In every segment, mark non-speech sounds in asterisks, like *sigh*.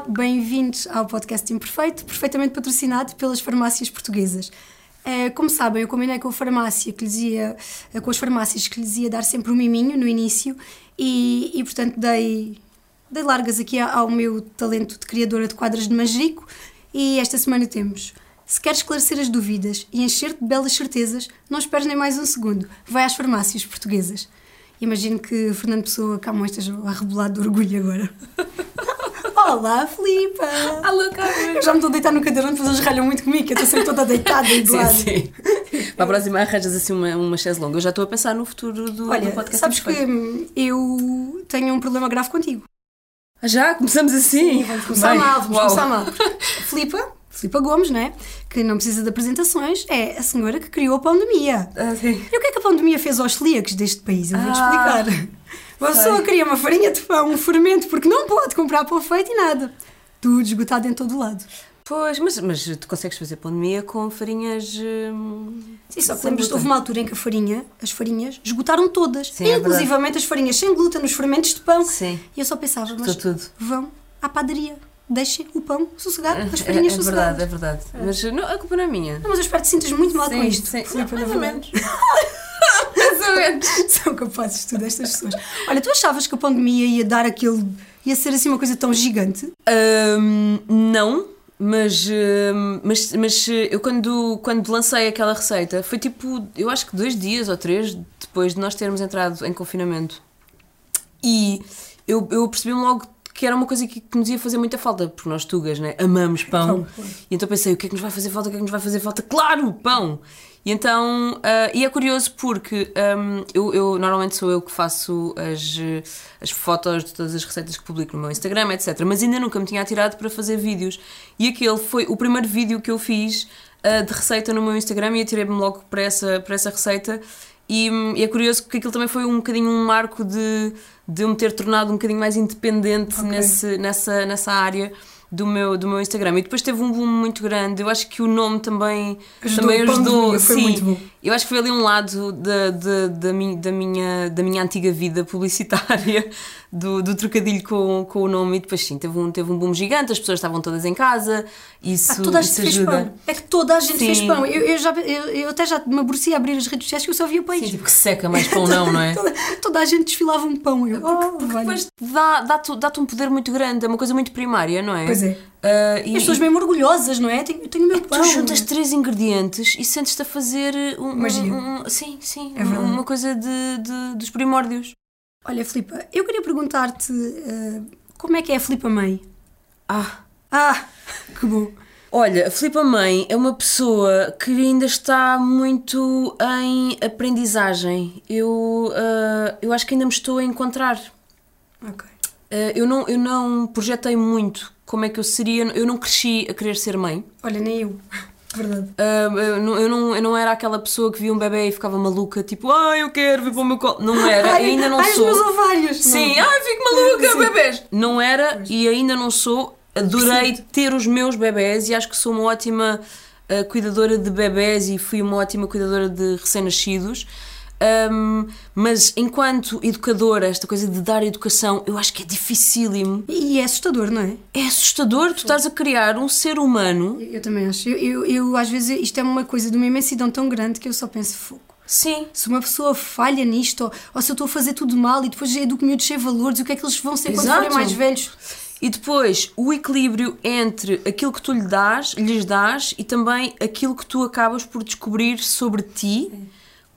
Bem-vindos ao podcast Imperfeito, perfeitamente patrocinado pelas farmácias portuguesas. Eh, Como sabem, eu combinei com a farmácia que lhes ia, eh, com as farmácias que lhes ia dar sempre um miminho no início e, e portanto dei, dei largas aqui ao meu talento de criadora de quadros de manjerico e esta semana temos. Se queres esclarecer as dúvidas e encher-te de belas certezas, não esperes nem mais um segundo. Vai às farmácias portuguesas. Imagino que Fernando Pessoa Camões esteja a rebolar de orgulho agora. *laughs* Olá, Filipa! Alô, Carmen! Eu já me estou a deitar no cadeirão, depois eles ralham muito comigo, eu estou sempre toda deitada e *laughs* Sim, lado. sim. Para a próxima arranjas assim uma, uma chaise longa. Eu já estou a pensar no futuro do, Olha, do podcast. sabes que eu tenho um problema grave contigo. Ah, já? Começamos assim? Vamos começar Bem, mal, vamos uau. começar mal. Filipa, Filipa Gomes, né? Que não precisa de apresentações, é a senhora que criou a pandemia. Ah, sim. E o que é que a pandemia fez aos celíacos deste país? Eu vou-te Ah, explicar. Uma pessoa cria uma farinha de pão, um fermento, porque não pode comprar para o feito e nada. Tudo esgotado em todo lado. Pois, mas, mas tu consegues fazer pandemia com farinhas. hum, Sim, só que glúten. houve uma altura em que a farinha, as farinhas, esgotaram todas. Sim, é inclusivamente as farinhas sem glúten, os fermentos de pão. Sim. E eu só pensava, mas Estou tudo. vão à padaria, deixem o pão sossegar, as É, farinhas é sossegadas. verdade, é verdade. Mas não, a culpa não é minha. Não, mas eu espero que te sintas muito mal com Sim, isto. sim. Filipe, Mais na ou menos. *laughs* Menos. *laughs* São capazes de tudo estas pessoas. Olha, tu achavas que a pandemia ia dar aquele. ia ser assim uma coisa tão gigante? Hum, não, mas, mas, mas eu quando, quando lancei aquela receita foi tipo, eu acho que dois dias ou três depois de nós termos entrado em confinamento. E eu, eu percebi-me logo que era uma coisa que, que nos ia fazer muita falta, porque nós tugas, né? amamos pão. Pão, pão. E então pensei, o que é que nos vai fazer falta? O que é que nos vai fazer falta? Claro, pão! E então, ah, e é curioso porque hum, eu, eu- normalmente sou eu que faço as, as fotos de todas as receitas que publico no meu Instagram, etc. Mas ainda nunca me tinha atirado para fazer vídeos. E aquele foi o primeiro vídeo que eu fiz ah, de receita no meu Instagram e atirei-me logo para essa, para essa receita. E, hum, e é curioso porque aquilo também foi um bocadinho um marco de, de eu me ter tornado um bocadinho mais independente Ok. nesse, nessa, nessa área do meu, do meu Instagram. E depois teve um boom muito grande. Eu acho que o nome também Ajudou, também ajudou. foi sim. muito bom. Eu acho que foi ali um lado da, da, da, mi- da minha, da minha antiga vida publicitária, *laughs* do, do trocadilho com, com o nome. E depois, sim, teve um, teve um boom gigante, as pessoas estavam todas em casa. Isso, Ah, toda a gente fez ajuda. pão. É que toda a gente Sim. fez pão. Eu, eu já, eu, eu até já me aborrecia a abrir as redes sociais que eu só via pães. Sim, tipo que seca mais pão, não, não é? *laughs* Toda, toda a gente desfilava um pão. Eu, oh, Porque olha. depois dá- dá-te dá um poder muito grande, é uma coisa muito primária, não é? Pois é. Ah, E as pessoas mesmo orgulhosas, não é? Tenho, eu tenho o meu pão. Tu juntas três ingredientes e sentes-te a fazer um, um- Magia. um- sim, sim, É uma coisa de, de- dos primórdios. Olha, Filipa, eu queria perguntar-te eh, como é que é a Filipa Mãe? Ah, Ah, *laughs* que bom. olha, a Filipa Mãe é uma pessoa que ainda está muito em aprendizagem. Eu, ah, eu acho que ainda me estou a encontrar. Ok. Ah, eu, não, eu não projetei muito como é que eu seria, eu não cresci a querer ser mãe. Olha, nem eu. *laughs* Verdade. Ah, eu, não, eu, não, eu não era aquela pessoa que via um bebê e ficava maluca, tipo, ah, eu quero vir para o meu colo. Não era, eu ainda não ai, sou. os meus ovários. Sim, Não. ai, fico maluca, Sim. bebês. Não era e ainda não sou. Adorei ter os meus bebés e acho que sou uma ótima ah, cuidadora de bebés e fui uma ótima cuidadora de recém-nascidos. Ahm, mas enquanto educadora, esta coisa de dar educação, eu acho que é dificílimo. E é assustador, não é? É assustador tu estás a criar um ser humano. Eu, eu também acho. Eu, eu, eu, às vezes, isto é uma coisa de uma imensidão tão grande que eu só penso, fogo. Sim, Se uma pessoa falha nisto, ou, ou se eu estou a fazer tudo mal e depois educo miúdos sem valores, o que é que eles vão ser quando Exato. forem mais velhos? E depois o equilíbrio entre aquilo que tu lhe dás, lhes dás e também aquilo que tu acabas por descobrir sobre ti,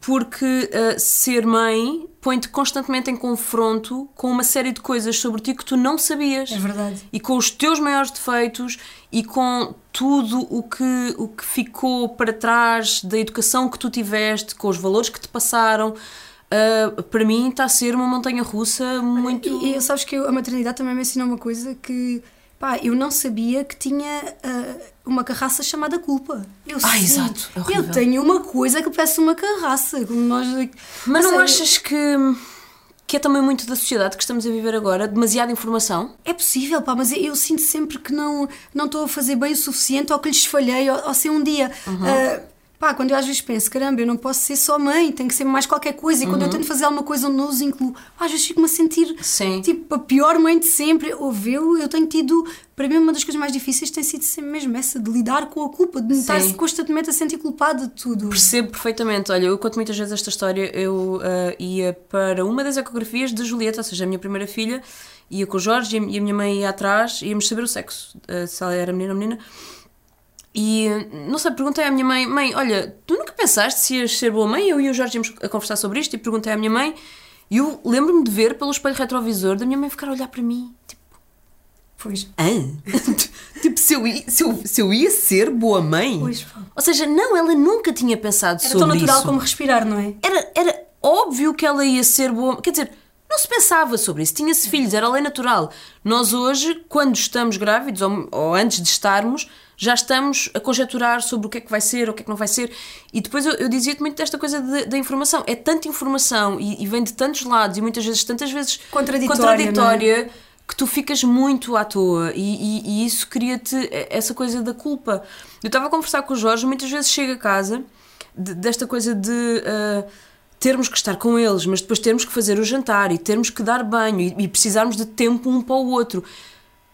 porque ah, ser mãe põe-te constantemente em confronto com uma série de coisas sobre ti que tu não sabias. É verdade. E com os teus maiores defeitos e com tudo o que, o que ficou para trás da educação que tu tiveste, com os valores que te passaram. ah, para mim está a ser uma montanha russa muito. E, e sabes que eu- a maternidade também me ensinou uma coisa que pá, eu não sabia que tinha ah, uma carraça chamada culpa. Eu Ah, exato, é. Eu tenho uma coisa que parece uma carraça. Como nós, Mas não sei, achas que, que é também muito da sociedade que estamos a viver agora? Demasiada informação? É possível, pá, mas eu, eu sinto sempre que não não estou a fazer bem o suficiente ou que lhes falhei ou, ou se um dia. Uhum. ah, Pá, quando eu às vezes penso, caramba, eu não posso ser só mãe, tenho que ser mais qualquer coisa. E quando eu tento fazer alguma coisa onde não os incluo, às vezes fico-me a sentir Sim. tipo a pior mãe de sempre. Ouve, eu, tenho tido, para mim, uma das coisas mais difíceis tem sido sempre mesmo essa, de lidar com a culpa, de estar constantemente a sentir culpada de tudo. Percebo perfeitamente. Olha, eu conto muitas vezes esta história. Eu ah, ia para uma das ecografias de Julieta, ou seja, a minha primeira filha, ia com o Jorge e a- minha mãe ia atrás, íamos saber o sexo, ah, se ela era menina ou menina. E não sei, perguntei à minha mãe: Mãe, olha, tu nunca pensaste se ias ser boa mãe? Eu e o Jorge íamos a conversar sobre isto e perguntei à minha mãe. E eu lembro-me de ver pelo espelho retrovisor da minha mãe ficar a olhar para mim, tipo, Pois. Hã? *laughs* tipo, se eu, ia, se, eu, se eu ia ser boa mãe? Pois. Ou seja, não, ela nunca tinha pensado Era sobre tão natural isso. como respirar, não é? Era, era óbvio que ela ia ser boa. Quer dizer, não se pensava sobre isso. Tinha-se filhos, era lei natural. Nós hoje, quando estamos grávidos, ou, ou antes de estarmos, já estamos a conjecturar sobre o que é que vai ser, o que é que não vai ser. E depois eu, eu dizia-te muito desta coisa de- da informação. É tanta informação e, e vem de tantos lados e muitas vezes, tantas vezes Contraditória, contraditória que tu ficas muito à toa e, e- e isso cria-te essa coisa da culpa. Eu estava a conversar com o Jorge, muitas vezes chega a casa de- desta coisa de ah, termos que estar com eles, mas depois termos que fazer o jantar e termos que dar banho e, e precisarmos de tempo um para o outro.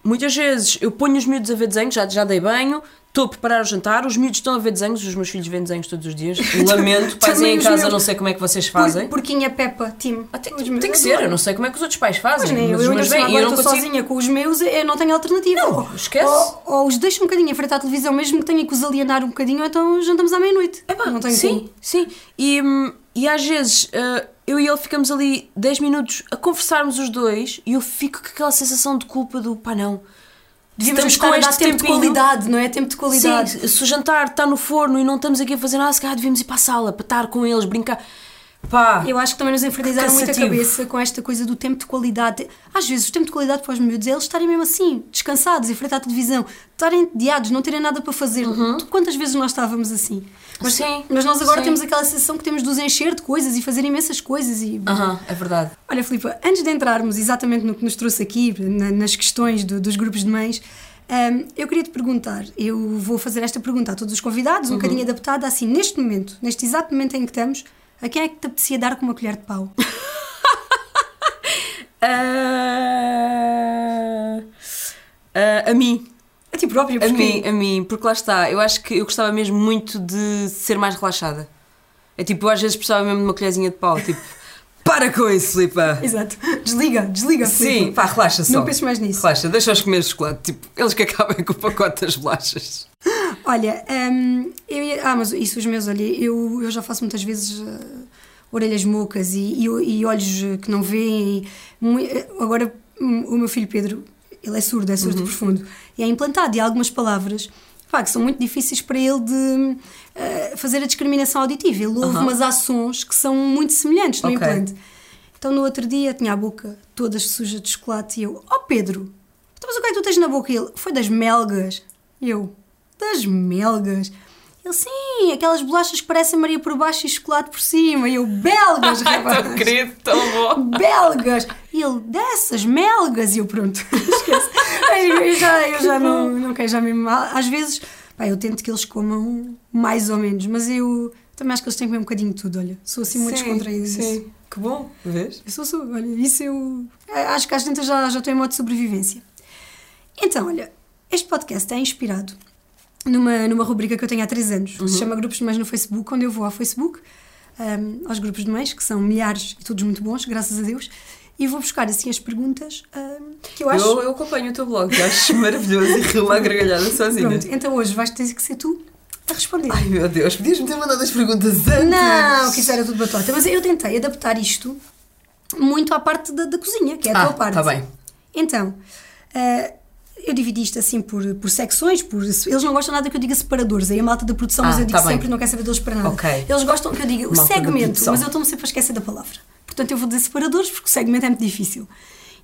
Muitas vezes eu ponho os miúdos a ver desenhos, já, já dei banho, estou a preparar o jantar, os miúdos estão a ver desenhos, os meus filhos veem desenhos todos os dias. *laughs* Lamento, pais em casa, meus. não sei como é que vocês fazem. Por, porquinha Peppa, Tim. Ah, tem, tem meus que ser, eu não sei como é que os outros pais fazem. Mas nem eu, mas eu os meus cima bem, e eu agora não estou consigo. sozinha com os meus, eu não tenho alternativa. Não, esquece. Ou, ou os deixo um bocadinho a frente à televisão, mesmo que tenha que os alienar um bocadinho, então jantamos à meia-noite. Não tenho sim, como. sim. E, hum, e às vezes ah, eu e ele ficamos ali 10 minutos a conversarmos os dois e eu fico com aquela sensação de culpa do pá, não. Devíamos Estamos com este tempo de tempinho. qualidade, não é? Tempo de qualidade. Sim, se o jantar está no forno e não estamos aqui a fazer nada, se calhar devíamos ir para a sala para estar com eles, brincar. Pá, Eu acho que também nos infernizaram muito a cabeça com esta coisa do tempo de qualidade. Às vezes, o tempo de qualidade para os miúdos é eles estarem mesmo assim, descansados, em frente à televisão, estarem diados, não terem nada para fazer. Tu- Quantas vezes nós estávamos assim? Mas, Uhum. Sim, mas nós agora sim. temos aquela sensação que temos de os encher de coisas e fazer imensas coisas. E... aham, é verdade. Olha, Filipa, antes de entrarmos exatamente no que nos trouxe aqui, na- nas questões do- dos grupos de mães, hum, eu queria te perguntar, eu vou fazer esta pergunta a todos os convidados, um bocadinho adaptada assim, neste momento, neste exato momento em que estamos, a quem é que te apetecia dar com uma colher de pau? *laughs* Ah, ah, a mim. A ti próprio, A porque... mim, a mim, porque lá está, eu acho que eu gostava mesmo muito de ser mais relaxada. É tipo, eu às vezes precisava mesmo de uma colherzinha de pau, tipo, *laughs* para com isso, Filipa! Exato. Desliga, desliga. Sim, pá, relaxa só. Não penses mais nisso. Relaxa, deixa-os comer chocolate, tipo, eles que acabem com o pacote das bolachas. Olha, hum, eu ia- ah, mas isso os meus, olha, eu, eu já faço muitas vezes ah, orelhas mocas e, e, e olhos que não veem. eh, agora, o meu filho Pedro, ele é surdo, é surdo profundo, e é implantado, e há algumas palavras pá, que são muito difíceis para ele de ah, fazer a discriminação auditiva. Ele ouve Aham. umas ações que são muito semelhantes no Ok. implante. Então, no outro dia, tinha a boca toda suja de chocolate e eu, oh Pedro, então, mas o que é que tu tens na boca? E ele, foi das melgas. E eu, das melgas? Ele, sim, aquelas bolachas que parecem Maria por baixo e chocolate por cima. E eu, belgas, *laughs* rapaz. querido, tão bom! Belgas! E ele, dessas melgas! E eu, pronto, *laughs* esquece. Eu já, eu já não, não quero, já mesmo. Às vezes, pá, eu tento que eles comam mais ou menos, mas eu também acho que eles têm que comer um bocadinho de tudo, olha. Sou assim muito descontraída. nisso. Sim, que bom, vês? Eu sou, sou, olha, isso eu. é, Acho que às tantas já, já estou em modo de sobrevivência. Então, olha, este podcast é inspirado numa, numa rubrica que eu tenho há três anos, que se chama Grupos de Mães no Facebook, onde eu vou ao Facebook, ahm, aos grupos de mães, que são milhares e todos muito bons, graças a Deus, e vou buscar assim as perguntas ahm, que eu acho. Eu, eu acompanho o teu blog, que acho *laughs* maravilhoso e rio uma gargalhada sozinha. Pronto, então hoje vais ter que ser tu a responder. Ai meu Deus, podias-me ter mandado as perguntas antes. Não, que isso era tudo batota. Mas eu tentei adaptar isto muito à parte da, da cozinha, que é a Ah, tua parte. tá bem. Então, eh, eu dividi isto assim por, por secções, por, eles não gostam nada que eu diga separadores, aí a malta da produção, mas Ah, eu digo tá bem. sempre, não quer saber deles para nada. Ok. Eles gostam que eu diga o Malta segmento, mas eu estou-me sempre a esquecer da palavra. Portanto, eu vou dizer separadores porque o segmento é muito difícil.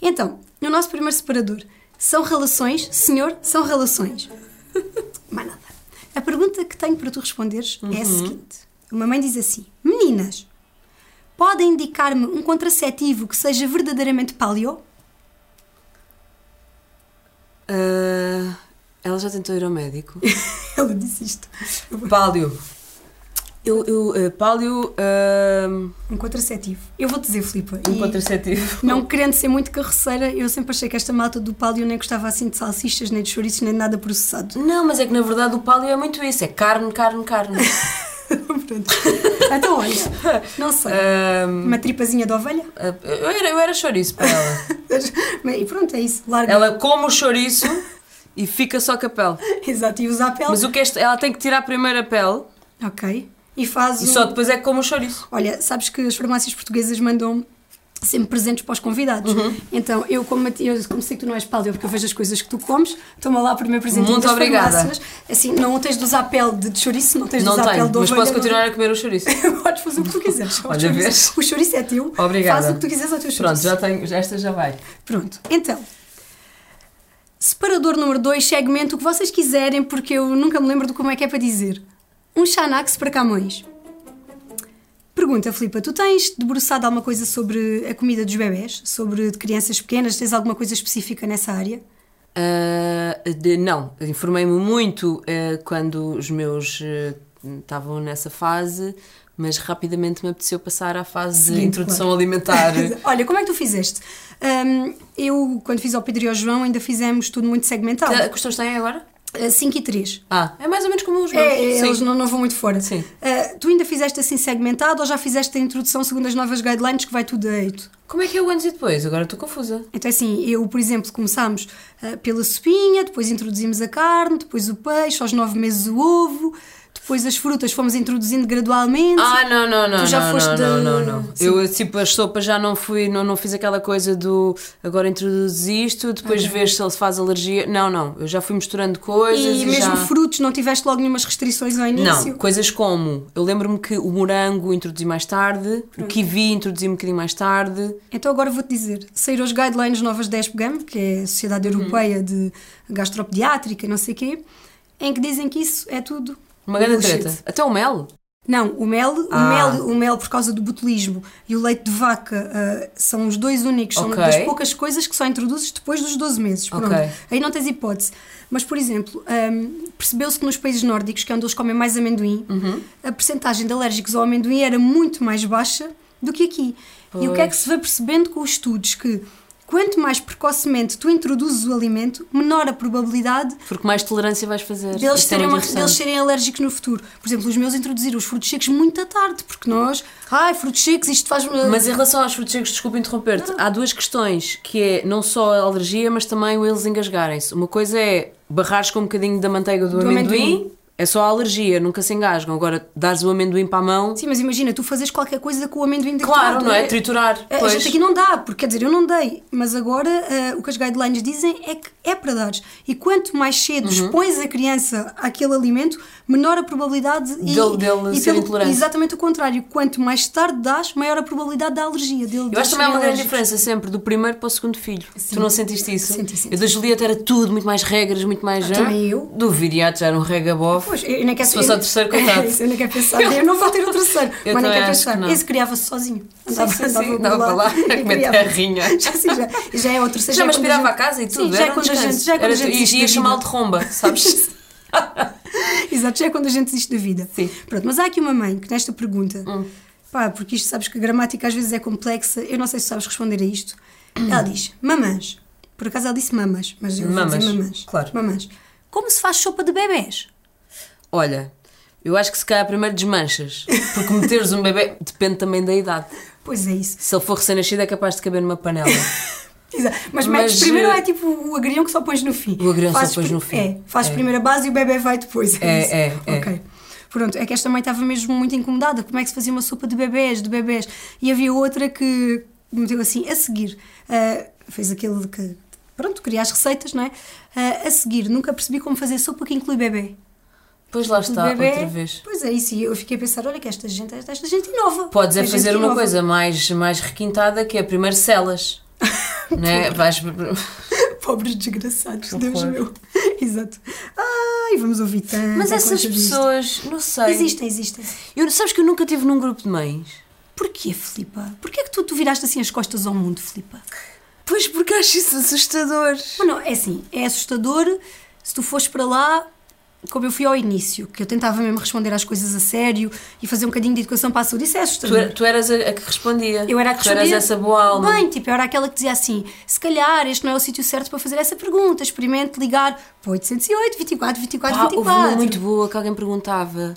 Então, no nosso primeiro separador, são relações, senhor, são relações. *laughs* Mais nada. A pergunta que tenho para tu responderes é a seguinte: uma mãe diz assim, meninas, podem indicar-me um contraceptivo que seja verdadeiramente paleo? Ah, ela já tentou ir ao médico. *laughs* Ela disse isto. Pálio. Eu, eu uh, pálio. Uh, Um contraceptivo. Eu vou dizer, Filipa. um contraceptivo. Não querendo ser muito carroceira, eu sempre achei que esta malta do palio nem gostava assim de salsichas, nem de chouriços, nem de nada processado. Não, mas é que na verdade o pálio é muito isso: é carne, carne, carne. *laughs* Então, olha, não sei. Ahm, Uma tripazinha de ovelha? eu, era, eu era chouriço para ela. *laughs* E pronto, é isso. Larga. Ela come o chouriço e fica só com a pele. Exato, e usa a pele. Mas o que é ela tem que tirar primeiro a pele Ok. E faz e um- só depois é que come o chouriço. Olha, sabes que as farmácias portuguesas mandam sempre presentes para os convidados. Uhum. Então, eu como, eu, como sei que tu não és paleo, porque eu vejo as coisas que tu comes, toma lá o primeiro presente Muito obrigada. farmácias. Assim, não tens de usar pele de chouriço, não tens de Não usar pele de mas ovelha. posso não- continuar a comer o chouriço. *laughs* Podes fazer o que tu quiseres. O Olha, vês? O chouriço é teu. Obrigada. Faz o que tu quiseres ao teu Pronto, chouriço. já tenho, esta já vai. Pronto, então. Separador número 2, segmento o que vocês quiserem, porque eu nunca me lembro de como é que é para dizer. Um Xanax para Camões. Pergunta, Filipa, tu tens debruçado alguma coisa sobre a comida dos bebés? Sobre de crianças pequenas? Tens alguma coisa específica nessa área? Uh, de- não, informei-me muito uh, quando os meus uh, estavam nessa fase, mas rapidamente me apeteceu passar à fase de introdução claro. alimentar. *laughs* Olha, como é que tu fizeste? Hum, eu, quando fiz ao Pedro e ao João, ainda fizemos tudo muito segmentado. Que questões têm agora? 5 e 3. Ah, é mais ou menos como os meus. É, é, Sim. eles não, não vão muito fora. Sim. Uh, tu ainda fizeste assim segmentado ou já fizeste a introdução segundo as novas guidelines que vai tudo a 8? Como é que é o antes e depois? Agora estou confusa. Então, assim, eu, por exemplo, começámos uh, pela sopinha, depois introduzimos a carne, depois o peixe, aos 9 meses o ovo, depois as frutas fomos introduzindo gradualmente. Ah, não, não, não. Tu já não, foste não, de- não, não, não. Eu, tipo, as sopas já não fui, não, não fiz aquela coisa do agora introduz isto, depois vês se ele se faz alergia. Não, não. Eu já fui misturando coisas e e, mesmo já... frutos, não tiveste logo nenhumas restrições ao início? Não, coisas como. Eu lembro-me que o morango introduzi mais tarde, o kiwi introduzi um bocadinho mais tarde. Então agora vou-te dizer, saíram as guidelines novas da ESPGAM, que é a Sociedade Uhum. Europeia de Gastropediátrica, não sei o quê, em que dizem que isso é tudo Uma grande bullshit. treta. Até o mel. Não, o mel, Ah. o mel, o mel por causa do botulismo e o leite de vaca ah, são os dois únicos, são Ok. das poucas coisas que só introduzes depois dos 12 meses. Pronto. Ok. Aí não tens hipótese. Mas, por exemplo, ahm, percebeu-se que nos países nórdicos, que é onde eles comem mais amendoim, Uhum. a percentagem de alérgicos ao amendoim era muito mais baixa do que aqui. E o que é que se vai percebendo com os estudos? Que quanto mais precocemente tu introduzes o alimento, menor a probabilidade Porque mais tolerância vais fazer. deles, é terem muito uma- deles serem alérgicos no futuro. Por exemplo, os meus introduziram os frutos secos muito à tarde, porque nós, ai, frutos secos, isto faz. Mas em relação aos frutos secos, desculpa interromper-te, há duas questões, que é não só a alergia, mas também o eles engasgarem-se. Uma coisa é barrares com um bocadinho da manteiga do, Do amendoim, amendoim. É só a alergia, nunca se engasgam. Agora, dares o amendoim para a mão, Sim, mas imagina, tu fazes qualquer coisa com o amendoim claro, triturado, não é? Triturar. A- A Pois. gente aqui não dá, porque quer dizer, eu não dei, mas agora ah, o que as guidelines dizem é que é para dares. E quanto mais cedo Uhum. expões a criança àquele alimento, menor a probabilidade e, Dele- e ser intolerante. Exatamente o contrário. Quanto mais tarde dás, maior a probabilidade da alergia. Dele, Eu acho também há uma grande diferença sempre do primeiro para o segundo filho. Tu não sentiste isso? Senti, senti. Eu da Julieta era tudo, muito mais regras, muito mais. Ah, também eu. Do Viriato já era um regabof. Pois, eu nem quero Se fosse ao terceiro, coitado. *laughs* eu nem quero pensar. Eu não vou ter o terceiro. Eu mas nem quero que pensar. não. Esse criava-se sozinho. sim, sim, andava andava para lá *laughs* a comer terrinha. *laughs* Já, sim, já, já é o terceiro. Já me é quando aspirava a casa e tudo. Sim, já é um quando a gente. Já é quando a gente e ia chamá-lo de romba, sabes? Exato, já é quando a gente desiste da vida. Sim. Pronto, mas há aqui uma mãe que nesta pergunta, Hum. pá, porque isto sabes que a gramática às vezes é complexa, eu não sei se sabes responder a isto. Ela diz mamãs. Por acaso ela disse mamas, mas eu vou dizer mamãs. claro. Mamãs. Como se faz sopa de bebés? Olha, eu acho que se calhar primeiro desmanchas. Porque meteres um bebê depende também da idade. Pois é isso. Se ele for recém-nascido, é capaz de caber numa panela. *laughs* Exato. Mas, Mas, metes primeiro eh, é tipo o agrião que só pões no fim. O agrião só Fazes pões pri- no fim. É, fazes É. primeiro a base e o bebê vai depois. É, isso. é, é. Ok. Pronto, é que esta mãe estava mesmo muito incomodada. Como é que se fazia uma sopa de bebés, de bebés? E havia outra que meteu assim, a seguir. ah, fez aquele que. Pronto, queria as receitas, não é? Ah, a seguir, nunca percebi como fazer sopa que inclui bebê. Pois lá está, bebê, outra vez. Pois é, isso. E eu fiquei a pensar: olha, que esta gente, esta gente inova. Podes é fazer uma inova. coisa mais, mais requintada que é primeiro celas. *laughs* né? Vais. *laughs* Pobres desgraçados, Deus meu. *laughs* Exato. Ai, vamos ouvir tanto. Mas essas pessoas, não sei. Existem, existem. Eu, sabes que eu nunca estive num grupo de mães? Porquê, Filipa? Porquê é que tu, tu viraste assim as costas ao mundo, Filipa? Pois porque acho isso assustador. Mas não, é assim, é assustador se tu fores para lá como eu fui ao início, que eu tentava mesmo responder às coisas a sério e fazer um bocadinho de educação para a saúde, isso é Tu, assustador. tu eras a, que respondia. Eu era a que Tu eras respondia. essa boa alma. Bem, tipo, eu era aquela que dizia assim: se calhar este não é o sítio certo para fazer essa pergunta, experimente ligar para 808 24 24 Pá, houve 24. uma muito boa que alguém perguntava.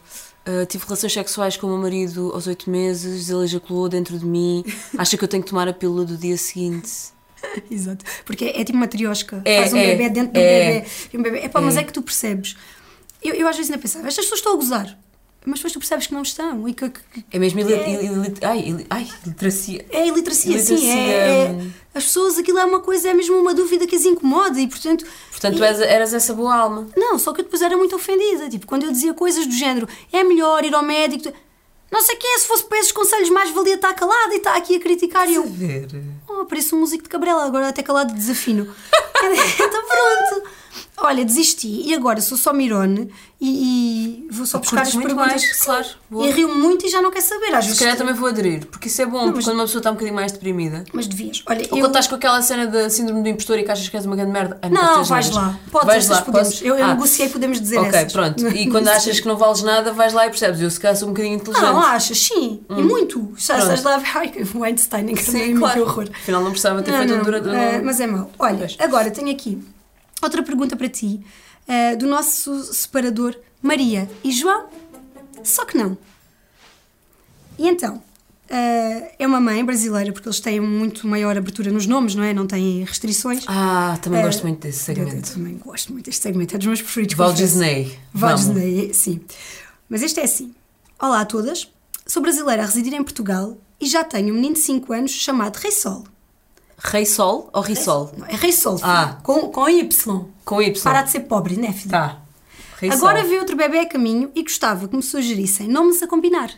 ah, tive relações sexuais com o meu marido aos oito meses, ele ejaculou dentro de mim. *laughs* Acha que eu tenho que tomar a pílula do dia seguinte? Exato. Porque é, é tipo uma triosca. É, Faz um é, bebê dentro de um é. bebê. Um bebê. Epá, mas é que tu percebes. Eu, eu às vezes ainda pensava, estas pessoas estão a gozar. Mas depois tu percebes que não estão. E que, que- É mesmo ili- É. ili- ai, ai, iliteracia. é iliteracia, sim. Iliteracia, É, é- hum. as pessoas, aquilo é uma coisa, é mesmo uma dúvida que as incomoda e portanto. Portanto, tu eras essa boa alma. Não, só que eu depois era muito ofendida. Tipo, quando eu dizia coisas do género, é melhor ir ao médico. Não sei quem é, se fosse para esses conselhos, mais valia estar calada e estar aqui a criticar. E eu, ver. oh, parece um músico de Cabrela, agora até calado de desafino. *laughs* então pronto. Olha, desisti e agora sou só Mirone e, e vou só buscar as perguntas. mais, claro, boa. E rio muito e já não quer saber. Às Se calhar também vou aderir, porque isso é bom, porque quando uma pessoa está um bocadinho mais deprimida. Mas devias. Olha, Ou eu... quando estás com aquela cena da síndrome do impostor e que achas que és uma grande merda. Posso Não, dizer vais lá. Podes, vais lá, podemos. Eu, eu Ah, negociei, podemos dizer Ok, essas. pronto. E *laughs* quando achas que não vales nada, vais lá e percebes. Eu se calhar sou um bocadinho inteligente. Não, achas, sim. E muito. Já Hum. Estás lá. *laughs* Ai, o Einstein, que também Sim, que claro. horror. Afinal, não precisava ter Não, feito não, um dura. eh, mas é mau. Olha, agora tenho aqui outra pergunta para ti, eh, do nosso separador Maria e João, só que não. E então, eh, é uma mãe brasileira, porque eles têm muito maior abertura nos nomes, não é? Não têm restrições. Ah, também Eh, gosto muito desse Eu, eu segmento. também gosto muito deste segmento, é dos meus preferidos. Confesso. Disney. Vamos. Disney, sim. Mas este é assim. Olá a todas, sou brasileira a residir em Portugal e já tenho um menino de 5 anos chamado Rei Sol. Rei Sol ou Risol? É Rei Sol. Ah. com, com Y. Com Y. Para de ser pobre, né, filho? Tá. Rei Agora Sol. vê outro bebê a caminho e gostava que me sugerissem nomes a combinar.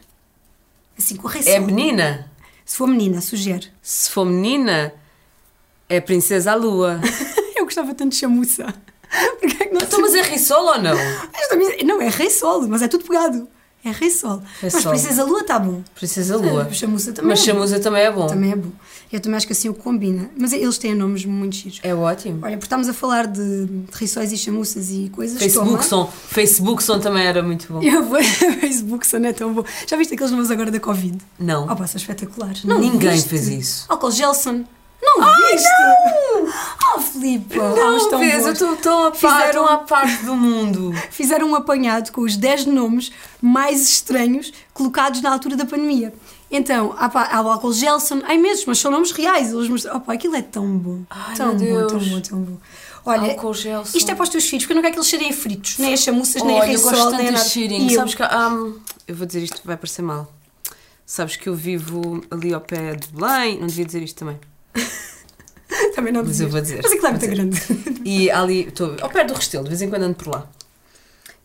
Assim, com Rei É Sol. menina? Se for menina, sugere. Se for menina, é Princesa Lua. *laughs* Eu gostava tanto de chamuça. Porquê é que não então, mas é Risol ou não? Não, é Rei Sol, mas é tudo pegado. É Rei Sol. Rei mas Sol. Princesa Lua está bom. Princesa Lua. Ah, Chamuça também. Mas é bom. Chamuza também é bom. Também é bom. Eu também acho que assim o combina. Mas eles têm nomes muito giros. É ótimo. Olha, porque estamos a falar de, de riçóis e chamuças e coisas. Facebook. Son. Facebook Son também era muito bom. Eu vou. *laughs* Facebook não é tão bom. Já viste aqueles nomes agora da Covid? Não. Oh, pá, são espetaculares. Ninguém viste? fez isso. Álcool Gelson. Não viste? Oh, Filipe. Não, tão vês, eu estou tão a par, Fizeram- à parte do mundo. *laughs* Fizeram um apanhado com os 10 nomes mais estranhos colocados na altura da pandemia. Então, há, pá, há o álcool Gelson, há imensos, mas são nomes reais. Eles mostram, oh, pá, aquilo é tão bom. Ai, tão bom, tão bom, tão bom. Olha, isto é para os teus filhos, porque eu não quero que eles cheirem a fritos, nem a chamuças, nem a gosto nem a nada. cheirinho. Eu? Sabes que há- eu vou dizer isto, vai parecer mal. Sabes que eu vivo ali ao pé de Belém, não devia dizer isto também. *laughs* Também não Mas dizias. eu vou dizer. Mas aquilo é muito grande. E ali, estou ao pé do Restelo, de vez em quando ando por lá.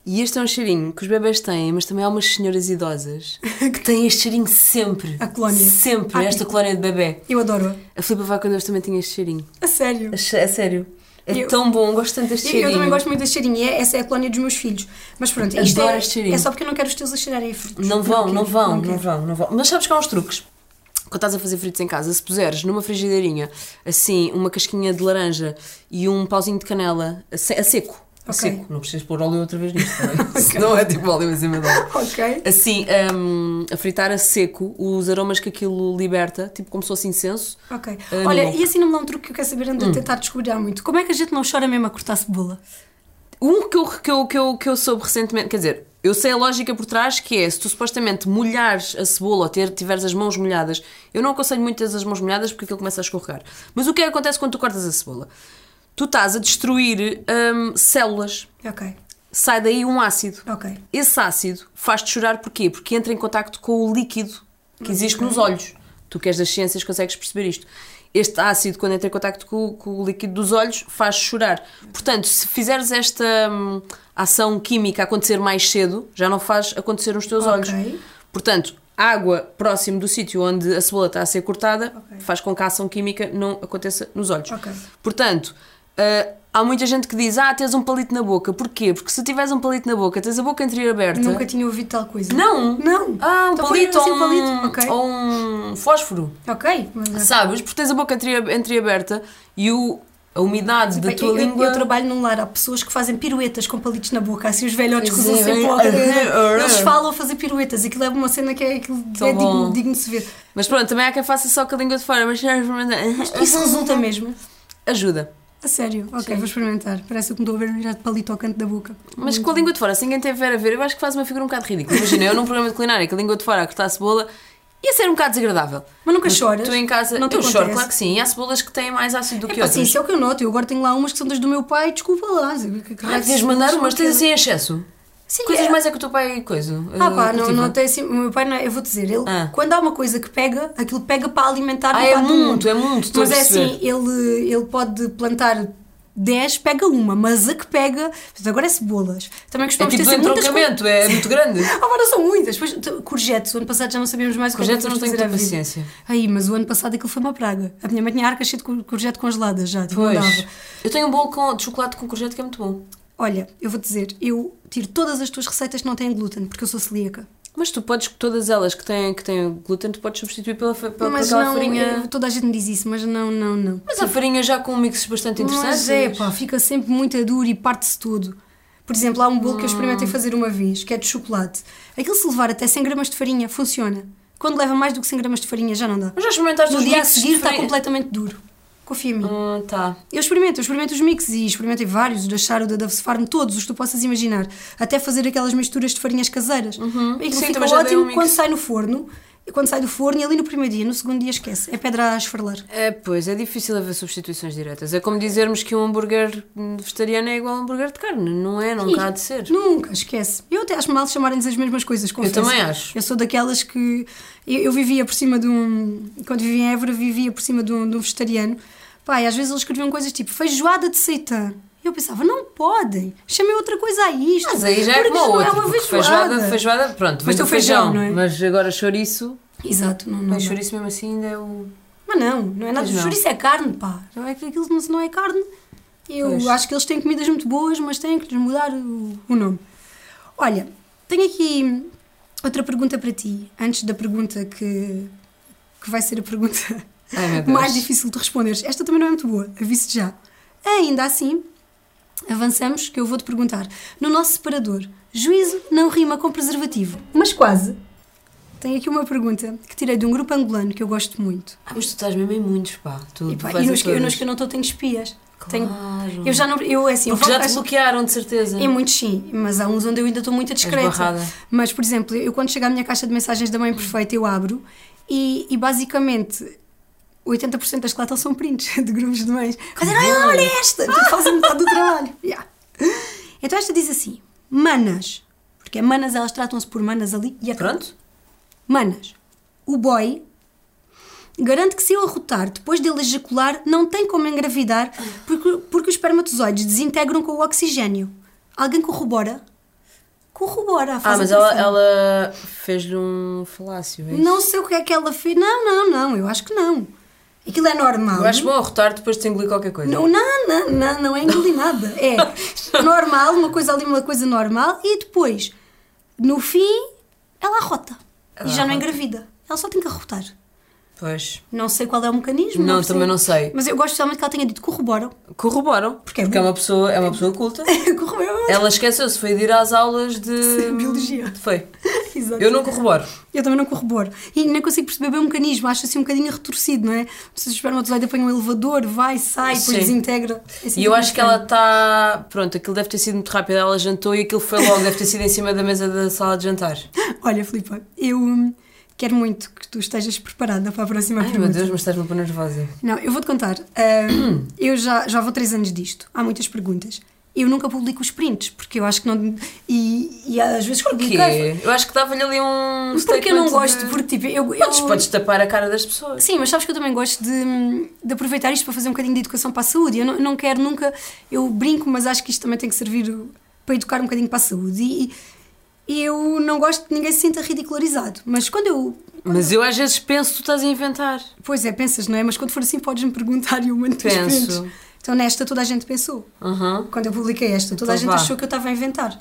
E este é um cheirinho que os bebés têm, mas também há umas senhoras idosas *laughs* que têm este cheirinho sempre. A colónia. Sempre, Ah, esta colónia de bebê. Eu adoro-a. A Filipa vai quando eu também tinha este cheirinho. A sério. A, a sério. É Eu- tão bom, gosto tanto deste cheirinho. eu também gosto muito deste cheirinho. e é- essa é a colónia dos meus filhos. Mas pronto, isto Adoro é, este cheirinho. é só porque eu não quero os teus a cheirarem a fritos. Não vão, quero, não vão, não, quero. vão, não vão. Mas sabes que há uns truques. Quando estás a fazer fritos em casa, se puseres numa frigideirinha assim uma casquinha de laranja e um pauzinho de canela a, se- a seco, a Ok. seco, não precisas pôr óleo outra vez nisto, também. *laughs* *laughs* Senão é tipo óleo em cima de óleo. Ok. Assim, hum, a fritar a seco, os aromas que aquilo liberta, tipo como se fosse incenso. Ok. Ah, Olha, não. e assim não me dá um truque que eu quero saber, Hum. ando a tentar descobrir há muito. Como é que a gente não chora mesmo a cortar cebola? Um que eu, que, eu, que, eu, que eu soube recentemente, quer dizer, eu sei a lógica por trás, que é se tu supostamente molhares a cebola ou ter, tiveres as mãos molhadas, eu não aconselho muito as mãos molhadas porque aquilo começa a escorregar. Mas o que é que acontece quando tu cortas a cebola? Tu estás a destruir hum, células, Ok. sai daí um ácido. Ok. Esse ácido faz-te chorar porquê? Porque entra em contacto com o líquido que existe nos olhos. Tu que és das ciências consegues perceber isto. Este ácido, quando entra em contacto com, com o líquido dos olhos, faz chorar. Portanto, se fizeres esta hum, ação química acontecer mais cedo, já não faz acontecer nos teus olhos. Ok. Portanto, água próximo do sítio onde a cebola está a ser cortada Ok. faz com que a ação química não aconteça nos olhos. Ok. Portanto, ah, há muita gente que diz: Ah, tens um palito na boca. Porquê? Porque se tiveres um palito na boca, tens a boca anterior aberta. Nunca tinha ouvido tal coisa. Não! Não. Ah, um Então palito, põe ou assim um, palito. Ok. ou um fósforo. Ok. Mas, Sabes? Porque tens a boca entre- entreaberta e o, a umidade da tua eu, língua. eu trabalho num lar, há pessoas que fazem piruetas com palitos na boca, assim os velhotes que usam é, sempre bem- logo. *laughs* Eles falam a fazer piruetas, aquilo é uma cena que é, aquilo é digno, digno de se ver. Mas pronto, também há quem faça só com a língua de fora, mas Isso resulta mesmo. ajuda. A sério, ok, vou experimentar. Parece que me estou a ver já de palito ao canto da boca. Mas com a língua de fora, se ninguém tiver a ver, eu acho que faz uma figura um bocado ridícula. Imagina, eu num programa de culinária com a língua de fora a cortar a cebola, ia ser um bocado desagradável. Mas nunca choras? Tu em casa, Não te eu acontece? choro, claro que sim. E há cebolas que têm mais ácido do que Epá, sim, outras. isso é o que eu noto. Eu agora tenho lá umas que são das do meu pai, desculpa lá. Que, que Ah, devias mandar umas, tens assim em excesso. Sim, Coisas é- mais é que o teu pai coisa. Ah pá, uh, não, não tem assim. O meu pai, não, é- eu vou dizer, ele, Ah. quando há uma coisa que pega, aquilo pega para alimentar Ah, metade é do mundo. muito, é muito, Mas é assim, ele, ele pode plantar 10, pega uma, mas a que pega. Agora é cebolas. Também É gostamos tipo de do ter sempre muitas coisas. entroncamento, é muito grande. *laughs* Agora são muitas. Depois, courgettes, o ano passado já não sabíamos mais o que é Courgettes não tenho muita paciência. Aí, mas o ano passado aquilo foi uma praga. A minha mãe tinha arca cheia de cour- courgette congelada já, tipo, Pois. Eu tenho um bolo com, de chocolate com courgette que é muito bom. Olha, eu vou dizer, eu tiro todas as tuas receitas que não têm glúten, porque eu sou celíaca. Mas tu podes, todas elas que têm, que têm glúten, tu podes substituir pela, pela, mas não, farinha. eu- toda a gente me diz isso, mas não, não, não. Mas a farinha já com mixes bastante interessantes. Mas é, pá, fica sempre muito duro e parte-se tudo. Por exemplo, há um bolo que eu experimentei fazer uma vez, que é de chocolate. Aquilo se levar até 100 gramas de farinha, funciona. Quando leva mais do que 100 gramas de farinha, já não dá. Mas já experimentaste No dia a seguir está completamente duro. Confia em mim. Ah, tá. Eu experimento, eu experimento os mixes e experimentei vários, o da Charo, o da Dove Farm, todos os que tu possas imaginar. Até fazer aquelas misturas de farinhas caseiras. E Uhum. Sim, fica também já dei ótimo um quando sai no forno. E quando sai do forno, e ali no primeiro dia, no segundo dia esquece. É pedra a esfarlar. É, pois, é difícil haver substituições diretas. É como dizermos que um hambúrguer vegetariano é igual a um hambúrguer de carne. Não é, não há de ser. Nunca, esquece. Eu até acho mal chamarem-nos as mesmas coisas, confesso. também acho. Eu sou daquelas que... Eu, eu vivia por cima de um... Quando vivia em Évora, vivia por cima de um, de um vegetariano. Pai, às vezes eles escreviam coisas tipo feijoada de seitã. E eu pensava, não podem. Chamem outra coisa a isto. Mas aí já é Porque como a isto não outra. é uma feijoada. feijoada, feijoada, pronto, Mas do o feijão, feijão. não é? Mas agora chouriço, Exato, não, não mas chouriço mesmo assim ainda é o... Mas não, não é nada. Não. Chouriço é carne, pá. Não é que aquilo não- não é carne. Eu Pois. acho que eles têm comidas muito boas, mas têm que lhes mudar o, o nome. Olha, tenho aqui outra pergunta para ti, antes da pergunta que, que vai ser a pergunta Ai, *laughs* mais difícil de responderes. Esta também não é muito boa, aviso já. Ainda assim, avançamos, que eu vou-te perguntar. No nosso separador, juízo não rima com preservativo, mas quase. Tenho aqui uma pergunta que tirei de um grupo angolano que eu gosto muito. Ah, mas tu estás mesmo em muitos, pá. Tu, E, tu pá, vais e nos, que, eu, nos que eu não estou tenho espias. Tenho, Claro. eu já não. Eu, é assim, eu Porque já te acho- bloquearam, de certeza. Em muitos sim, mas há uns onde eu ainda estou muito discreta. Mas, por exemplo, eu quando chego à minha caixa de mensagens da Mãe Perfeita, eu abro e, e basicamente 80% das estão são prints *laughs* de grupos de mães. A dizer, olha, olha esta! Portanto, fazem metade do trabalho. *laughs* Yeah. Então esta diz assim: Manas, porque é manas, elas tratam-se por manas ali e acabou. Pronto? Manas, o boy garante que se eu arrotar depois dele ejacular, não tem como engravidar porque, porque os espermatozoides desintegram com o oxigênio. Alguém corrobora? Corrobora. Ah, faz mas ela, ela fez-lhe um falácio, é? Não sei o que é que ela fez. Não, não, não, eu acho que não. Aquilo é normal. Eu acho bom arrotar depois de engolir qualquer coisa. Não, não, não, não, não é engolir nada. É *laughs* normal, uma coisa ali, uma coisa normal, e depois, no fim, ela arrota. Ela e já não engravida. Ela só tem que arrotar. Pois. Não sei qual é o mecanismo. Não, percebo. também não sei. Mas eu gosto especialmente que ela tenha dito corroboram. Corroboram. Porque é Porque é uma pessoa, é uma pessoa culta. *laughs* Corroboram. Ela esqueceu-se, foi de ir às aulas de. *laughs* Biologia. Foi. *laughs* Exato. Eu não corroboro. Eu também não corroboro. E nem consigo perceber bem o mecanismo. Acho assim um bocadinho retorcido, não é? Se o espermatozoide apanha um elevador, vai, sai, depois desintegra. É assim E eu acho que ela está. Pronto, aquilo deve ter sido muito rápido. Ela jantou e aquilo foi logo, deve ter sido em cima da mesa da sala de jantar. Olha, Filipa, eu hum, quero muito que tu estejas preparada para a próxima Ai meu pergunta. Deus, mas estás-me a pôr nervosa. Não, eu vou-te contar. Hum, *clears throat* eu já, já vou três anos disto. Há muitas perguntas. Eu nunca publico os prints, porque eu acho que não. E, e às vezes publiquei. Eu acho que dava-lhe ali um. Porque eu não gosto, de- porque tipo, eu. Podes, eu- podes tapar a cara das pessoas. Sim, mas sabes que eu também gosto de, de aproveitar isto para fazer um bocadinho de educação para a saúde. Eu não, não quero nunca. Eu brinco, mas acho que isto também tem que servir para educar um bocadinho para a saúde. E eu não gosto que ninguém se sinta ridicularizado. Mas quando eu. Mas eu às vezes penso que tu estás a inventar. Pois é, pensas, não é? Mas quando for assim, podes-me perguntar e eu mando Penso. Então nesta toda a gente pensou. Uhum. Quando eu publiquei esta, toda a Então gente vá. achou que eu estava a inventar.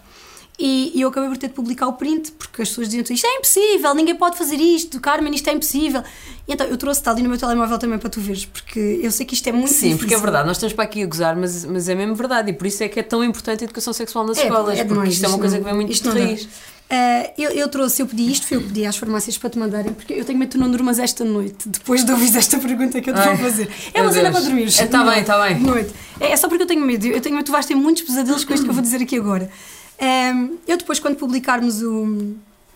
E, e eu acabei por ter de publicar o print, porque as pessoas diziam isto é impossível, ninguém pode fazer isto, Carmen, isto é impossível. E então eu trouxe-te ali no meu telemóvel também para tu veres, porque eu sei que isto é muito Sim, difícil. porque é verdade, nós estamos para aqui a gozar, mas, mas é mesmo verdade, e por isso é que é tão importante a educação sexual nas escolas, porque demais, isto é uma coisa não- que vem muito isto de raiz. Ah, eu, eu trouxe, eu pedi isto, foi eu pedi às farmácias para te mandarem, porque eu tenho medo que tu não durmas esta noite, depois de ouvir esta pergunta que eu te vou Ai, fazer. É uma cena para dormir. É, tá bem, tá bem. Noite. É, é só porque eu tenho medo, eu tenho medo que tu vais ter muitos pesadelos com isto que eu vou dizer aqui agora. Ah, eu depois, quando publicarmos o.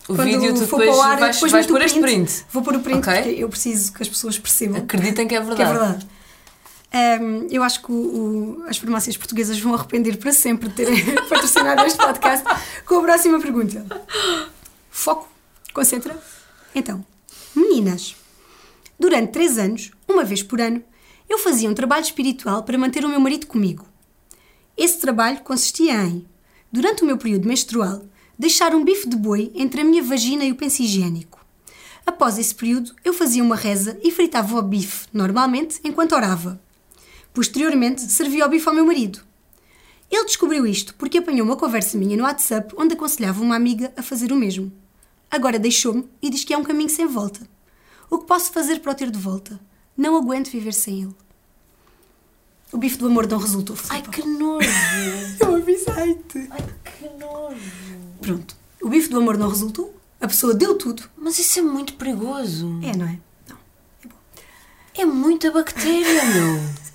O quando vídeo, tu depois ar, vais- depois vais pôr este print. Vou pôr o print Ok. porque eu preciso que as pessoas percebam Acreditem que é verdade. que é verdade. Ahm, eu acho que o- o- as farmácias portuguesas vão arrepender para sempre de terem *laughs* patrocinado este podcast com a próxima pergunta. Foco, concentra. Então, meninas, durante três anos, uma vez por ano, eu fazia um trabalho espiritual para manter o meu marido comigo. Esse trabalho consistia em, durante o meu período menstrual, deixar um bife de boi entre a minha vagina e o penso higiênico. Após esse período, eu fazia uma reza e fritava o bife, normalmente, enquanto orava. Posteriormente, servia o bife ao meu marido. Ele descobriu isto porque apanhou uma conversa minha no WhatsApp onde aconselhava uma amiga a fazer o mesmo. Agora deixou-me e diz que é um caminho sem volta. O que posso fazer para o ter de volta? Não aguento viver sem ele. O bife do amor não resultou. Ai, Filipa. que nojo! *laughs* Avisei-te. Ai, que nojo! Pronto. O bife do amor não resultou. A pessoa deu tudo. Mas isso é muito perigoso. É, não é? Não. É muita bactéria, meu. *laughs*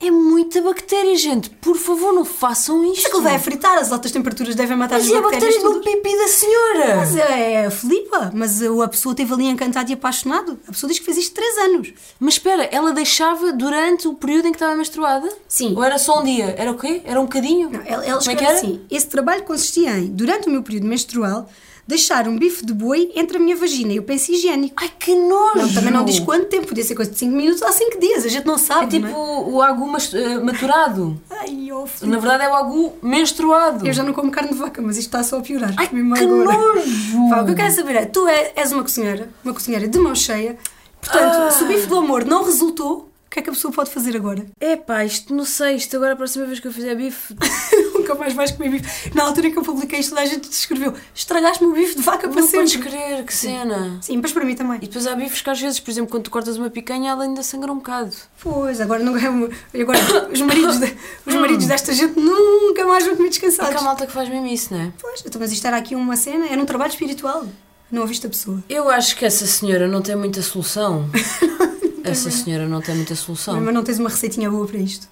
É muita bactéria, gente. Por favor, não façam isto. É ele vai fritar, as altas temperaturas devem matar Mas as e a bactérias. bactéria do pipi da senhora? Mas é a Filipa, mas a pessoa esteve ali encantada e apaixonado. A pessoa diz que fez isto 3 anos. Mas espera, ela deixava durante o período em que estava menstruada? Sim. Ou era só um dia? Era o quê? Era um bocadinho? Não, ela, ela Como é que era? assim: esse trabalho consistia em, durante o meu período menstrual, deixar um bife de boi entre a minha vagina e o penso higiênico. Ai, que nojo! Não, também não diz quanto tempo, podia ser coisa de 5 minutos ou 5 dias, a gente não É sabe. tipo não o agu eh, maturado. é? Ai, Filipa. Na verdade é o agu menstruado. Eu já não como carne de vaca, mas isto está só a piorar. Ai, que agora. nojo! Vá, o que eu quero saber é: tu é- és uma cozinheira, uma cozinheira de mão cheia, portanto, Ah. se o bife do amor não resultou, o que é que a pessoa pode fazer agora? Epá, isto não sei, isto agora a próxima vez que eu fizer bife. *laughs* Nunca mais vais comer bife. Na altura em que eu publiquei isto, toda a gente descreveu: estragaste-me o bife de vaca para Não podes sempre. crer, que cena. Sim, mas para mim também. E depois há bifes que às vezes, por exemplo, quando tu cortas uma picanha, ela ainda sangra um bocado. Pois, agora, não, agora os, maridos de- os maridos *laughs* desta gente nunca mais vão comer É descansados. que há malta que faz mesmo isso, não é? Pois, então, mas isto era aqui uma cena, era um trabalho espiritual. Não ouviste a pessoa. Eu acho que essa senhora não tem muita solução. *laughs* essa senhora não tem muita solução. Mas não tens uma receitinha boa para isto.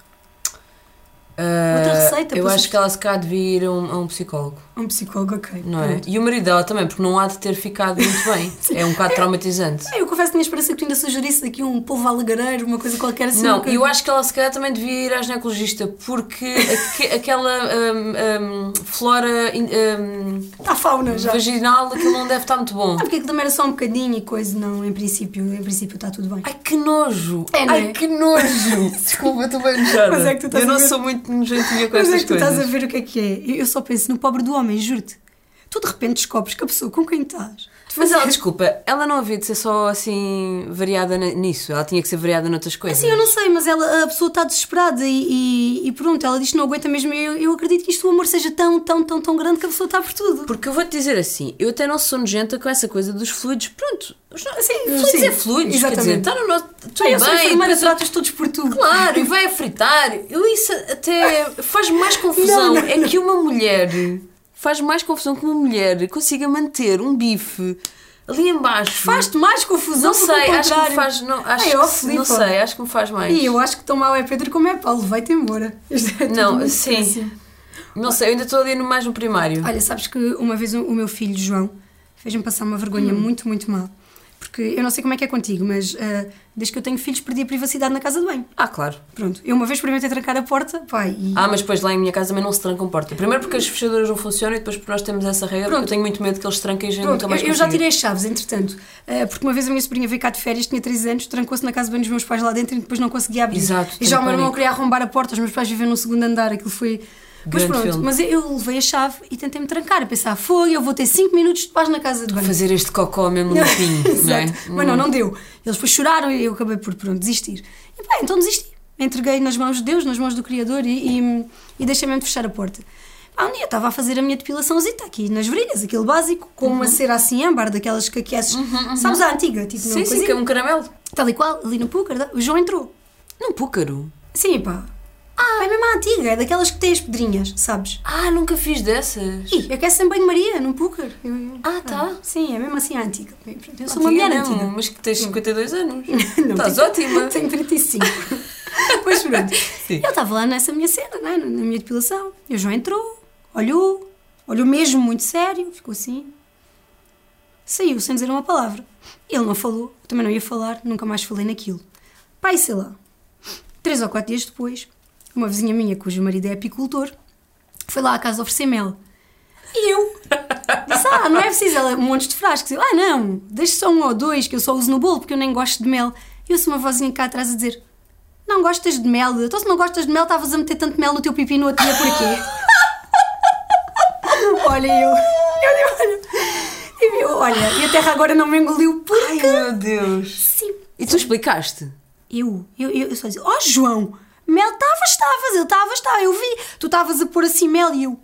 Outra receita, Eu acho que ela se cá devia ir a um, a um psicólogo, Um psicólogo, ok. não é? pronto. E o marido dela também, porque não há de ter ficado muito bem. *laughs* é um bocado traumatizante. Ah, Eu confesso que tinha esperança que tu ainda sugerisse aqui um polvo alagareiro, uma coisa qualquer assim. Não, eu acho que ela se calhar também devia ir à ginecologista porque aque- aquela hum, hum, flora hum, Está a fauna já. vaginal aquilo não deve estar muito bom. Ah, porque aquilo também era só um bocadinho e coisa, não, em princípio, em princípio está tudo bem. Ai que nojo! É, Ai é? que nojo! *laughs* Desculpa, estou bem nojada. Mas é que tu estás Eu não sou muito nojentinha com Mas é estas que tu coisas. estás a ver o que é que é. Eu eu só penso no pobre do homem, juro-te. Tu de repente descobres que a pessoa com quem estás. tu Mas ela, desculpa, ela não havia de ser só assim variada nisso, ela tinha que ser variada noutras coisas. Assim, eu não sei, mas ela, a pessoa está desesperada e, e- e pronto, ela diz que não aguenta mesmo. Eu, eu acredito que isto, o amor seja tão, tão, tão, tão grande que a pessoa está por tudo. Porque eu vou-te dizer assim, eu até não sou nojenta com essa coisa dos fluidos. Pronto, os no- Sim, fluidos sim, é fluidos, quer dizer, exatamente. está no nosso. Tudo Ah, eu sou bem, enfermeira, tratas todos por tu. Claro, e vai a fritar. Eu isso até faz mais confusão. Não, não, É que uma mulher faz mais confusão que uma mulher consiga manter um bife ali embaixo. Faz-te mais confusão Não sei, acho que me faz. Não, acho Ai, que, não sei, acho que me faz mais. E eu acho que tão mal é Pedro como é Paulo, vai-te embora. *laughs* É Não, sim. péssimo. Não sei, eu ainda estou ali no mais no primário. Olha, sabes que uma vez o meu filho, João, fez-me passar uma Hum. vergonha muito, muito mal. Porque eu não sei como é que é contigo, mas ah, desde que eu tenho filhos perdi a privacidade na casa de banho. Ah, claro. Pronto, eu uma vez experimentei trancar a porta, pai, e... Ah, mas depois lá em minha casa também não se trancam porta. Primeiro porque as fechaduras não funcionam e depois porque nós temos essa regra porque Pronto. eu tenho muito medo que eles tranquem e a gente Pronto, nunca mais eu, eu já tirei as chaves, entretanto, ah, porque uma vez a minha sobrinha veio cá de férias, tinha 3 anos, trancou-se na casa de banho dos meus pais lá dentro e depois não conseguia abrir. Exato, e já o meu irmão queria arrombar a porta, os meus pais vivem num segundo andar, aquilo foi. Mas pronto, filme. mas eu- levei a chave e tentei-me trancar, a pensar, foi, eu vou ter 5 minutos de paz na casa de banho. Fazer este cocó mesmo limpinho, *laughs* não é? Mas não, não deu. Eles depois choraram e eu acabei por pronto, desistir. E pá, então desisti. Entreguei nas mãos de Deus, nas mãos do Criador e, e, e deixei mesmo de fechar a porta. Pá, um dia estava a fazer a minha depilaçãozita aqui nas virilhas, aquele básico, com uma cera assim âmbar, daquelas que aqueces. Sabes a antiga? Tipo, Sim, sim, que é um caramelo. Tal e qual, ali no púcar. O João entrou. Num púcaro. Sim, pá. Ah, é mesmo a antiga, é daquelas que têm as pedrinhas, sabes? Ah, nunca fiz dessas. Ih, aquece em banho-maria, num eu- Ah, tá. Sim, é mesmo assim a antiga. Eu sou uma Antiga mulher mesmo, antiga. Mas que tens 52 anos. *laughs* Não, Estás tenho- ótima. *laughs* Tenho 35. *laughs* pois pronto. Sim. Eu estava lá nessa minha cena, né, na minha depilação. E o João entrou, olhou, olhou mesmo muito sério, ficou assim. Saiu sem dizer uma palavra. Ele não falou, eu também não ia falar, nunca mais falei naquilo. Pai, sei lá. Três ou quatro dias depois, uma vizinha minha, cujo marido é apicultor, foi lá à casa oferecer mel. E eu disse: Ah, não é preciso, ela, um monte de frascos. Eu, ah, não, deixa só um ou dois que eu só uso no bolo porque eu nem gosto de mel. E eu ouço uma vozinha cá atrás a dizer: Não gostas de mel? Então, se não gostas de mel, estavas a meter tanto mel no teu pipi no outro dia porquê? *laughs* olha, eu. Eu, olha, eu, eu, olha, e a terra agora não me engoliu Ai, porque. meu Deus. Sim. E tu explicaste? Eu, eu, eu, eu só dizia: Ó João, mel estavas, estavas, eu estava, estava, eu vi, tu estavas a pôr assim mel e eu.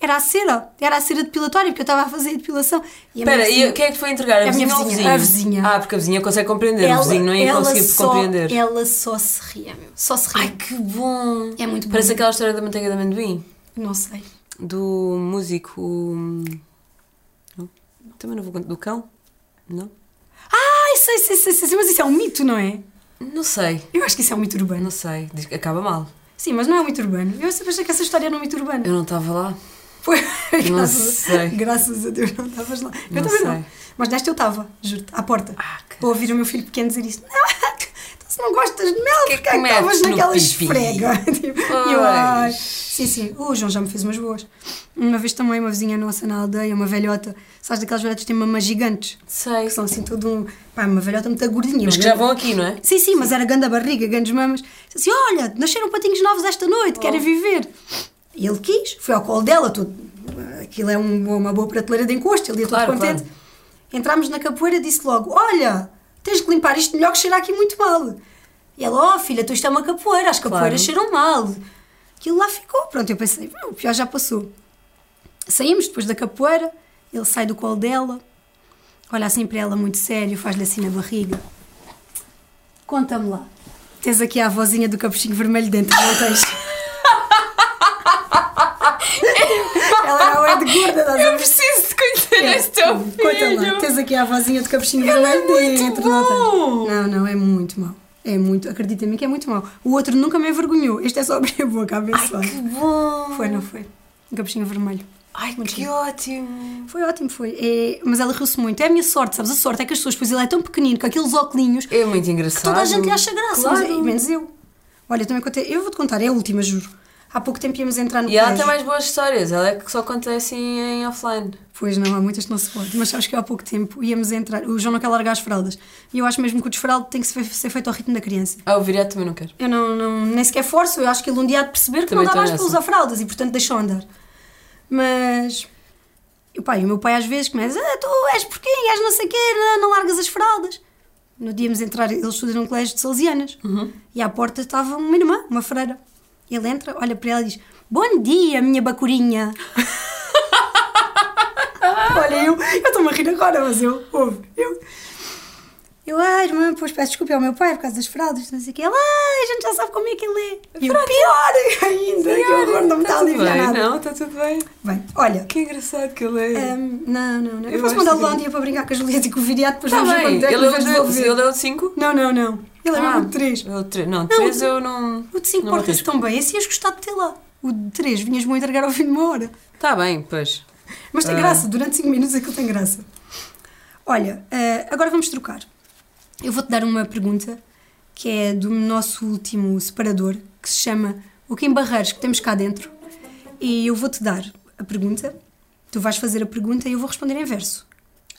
Era a cera, era a cera depilatória, porque eu estava a fazer a depilação. Minha Espera, e quem é que foi entregar? A, A minha vizinha o vizinha, a vizinha. Ah, porque a vizinha consegue compreender. o vizinho não ia ela conseguir só, compreender. Ela só se ria, meu. Só se ria. Ai, que bom. É muito bom. Parece aquela história da manteiga de amendoim. Não sei. Do músico. Não? Também não vou contar. Do cão? Não? Ai, sei, sei, sei, sei, mas isso é um mito, não é? Não sei. Eu acho que isso é um mito urbano. Não sei. Diz acaba mal. Sim, mas não é um mito urbano. Eu sempre achei que essa história era um mito urbano. Eu não estava lá. Foi. Não *laughs* graças, sei. Graças a Deus não estavas lá. Eu Não também sei. não. Mas nesta eu estava, juro-te, à porta. Ah, que- Vou ouvir o meu filho pequeno dizer isto. Não, se não gostas de mel, Que é porque que é que estavas naquela esfrega? *laughs* Tipo, eu, ai. Sim, sim. O João já me fez umas boas. Uma vez também uma vizinha nossa na aldeia, uma velhota, sabes daquelas velhotas que têm mamas gigantes? Sei. Que são assim todo um. Pá, uma velhota muito gordinha. Mas que já vão aqui, não é? Sim, sim, mas era grande a barriga, grandes mamas. Disse assim: Olha, nasceram patinhos novos esta noite, querem Oh. viver. E ele quis, foi ao colo dela, todo, aquilo é um- uma boa prateleira de encosto, ele ia Claro, todo contente. claro. Entramos na capoeira disse logo: Olha, tens que limpar isto melhor que cheira aqui muito mal. E ela: Oh, filha, tu isto é uma capoeira, as capoeiras cheiram mal. Aquilo lá ficou. Pronto, eu pensei: "Não, O pior já passou. Saímos depois da capoeira, ele sai do colo dela, olha assim para ela muito sério, faz-lhe assim na barriga. Conta-me lá. Tens aqui a vozinha do capuchinho vermelho dentro, não tens? *laughs* ela era ué de gorda, estás a? *laughs* de É, esse teu Conta lá, tens aqui a vozinha do capuchinho vermelho dentro, não bom. Não, não, é muito mau. É muito, acredita-me que é muito mau. O outro nunca me envergonhou. Este é só *laughs* abrir a boca a abençoar. Que bom. Foi, não foi? Um capuchinho vermelho. Ai, que ótimo. Foi ótimo, foi. É, mas ela riu-se muito. É a minha sorte, sabes? A sorte é que as pessoas, pois ele é tão pequenino, com aqueles óculos, É muito engraçado. toda a gente lhe acha graça. Claro. Mas, menos eu. Olha, eu também contei. Eu vou-te contar, é a última, juro. Há pouco tempo íamos entrar no E ela tem mais boas histórias. Ela é que só conta assim em offline. Pois não, há muitas que não se pode. Mas sabes que há pouco tempo íamos entrar. O João não quer largar as fraldas. E eu acho mesmo que o desfraldo tem que ser feito ao ritmo da criança. Ah, o viriato também não quero. Eu não, não, nem sequer forço, eu acho que ele um dia há de perceber que Também não dá estou mais para nessa. usar fraldas e portanto deixou andar. Mas. E o pai, o meu pai às vezes começa: ah, tu és porquinho, és não sei o quê, não, não largas as fraldas. No dia íamos entrar, ele estuda num colégio de salesianas e à porta estava uma irmã, uma freira. Ele entra, olha para ela e diz: Bom dia, minha bacurinha. *laughs* olha, eu estou-me a rir agora, mas eu, ouve, eu. Eu, ah, irmã, pois peço desculpa ao meu pai por causa das fraldas, não sei o quê. Ela, ah, a gente já sabe como é que ele é. E eu, pior ainda, que horror, não me está a aliviar nada. não, está tudo bem. Bem, olha, Que engraçado que ele é. hum, não, não, não. Eu, Eu posso que- lá um dia para brincar com a Julieta e com o Viriato, depois Está vamos ver bem, quanto é que ele é o de- ele é o de 5? Não, não, não. Ele é mesmo de 3. Não, 3 eu não. O de 5 não porta-se arrisco. tão bem, esse ias gostar de ter lá. O de 3 vinhas-me a entregar ao fim de uma hora. Está bem, pois. Mas tem Ah. graça, durante 5 minutos aquilo tem graça. Olha, eh, agora vamos trocar. Eu vou-te dar uma pergunta que é do nosso último separador, que se chama O que em barreiros que temos cá dentro. E eu vou-te dar a pergunta, tu vais fazer a pergunta e eu vou responder em verso.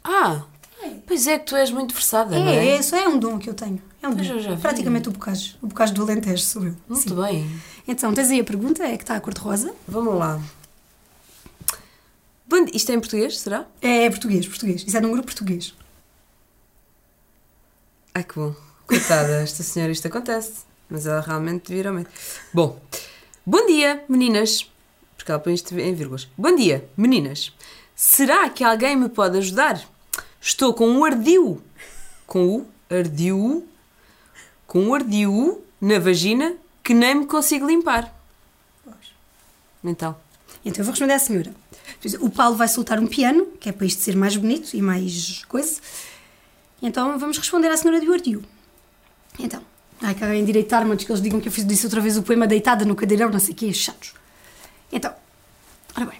Ah, pois é que tu és muito versada, não É, é? é, isso é um dom que eu tenho. É um Pois dom. eu já vi. Praticamente o bocage. O bocage do Alentejo sou eu. Muito Sim. bem. Então, tens aí a pergunta, é que está a cor-de-rosa. Vamos lá. Bom, isto é em português, será? É português, português. Isso é de um grupo português. Ai que bom. Coitada, *laughs* esta senhora isto acontece. Mas ela realmente devia mente. Bom, bom dia, meninas. porque ela põe isto em vírgulas. Bom dia, meninas. Será que alguém me pode ajudar? Estou com um ardil. Com o ardil. Com um ardil na vagina que nem me consigo limpar. Então. Então eu vou responder à senhora. O Paulo vai soltar um piano, que é para isto ser mais bonito e mais coisa. Então vamos responder à senhora de Ardil. Então, ai, que alguém endireitar-me antes que eles digam que eu fiz disse outra vez o poema deitada no cadeirão, não sei o quê, chatos. Então, ora bem.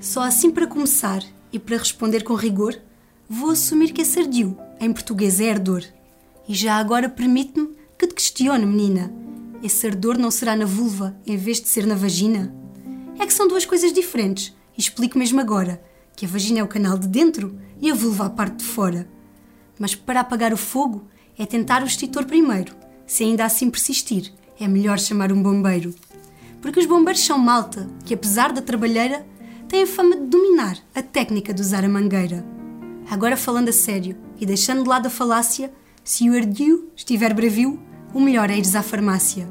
Só assim para começar e para responder com rigor, vou assumir que esse ardil, em português, é ardor. E já agora permite-me que te questione, menina. Esse ardor não será na vulva em vez de ser na vagina? É que são duas coisas diferentes. E explico mesmo agora que a vagina é o canal de dentro e a vulva a parte de fora. Mas para apagar o fogo é tentar o extintor primeiro. Se ainda assim persistir, é melhor chamar um bombeiro. Porque os bombeiros são malta que, apesar da trabalheira, têm a fama de dominar a técnica de usar a mangueira. Agora falando a sério e deixando de lado a falácia, se o ardil estiver bravio, o melhor é ires à farmácia.